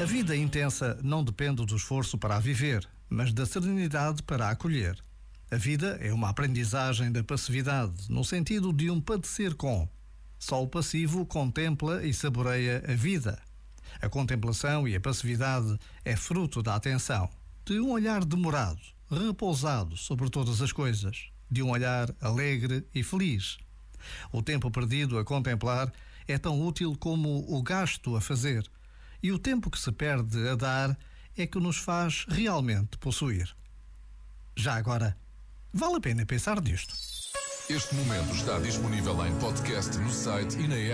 A vida intensa não depende do esforço para a viver, mas da serenidade para a acolher. A vida é uma aprendizagem da passividade, no sentido de um padecer com. Só o passivo contempla e saboreia a vida. A contemplação e a passividade é fruto da atenção, de um olhar demorado, repousado sobre todas as coisas, de um olhar alegre e feliz. O tempo perdido a contemplar é tão útil como o gasto a fazer, e o tempo que se perde a dar é que nos faz realmente possuir. Já agora, vale a pena pensar nisto. Este momento está disponível em podcast no site e na app.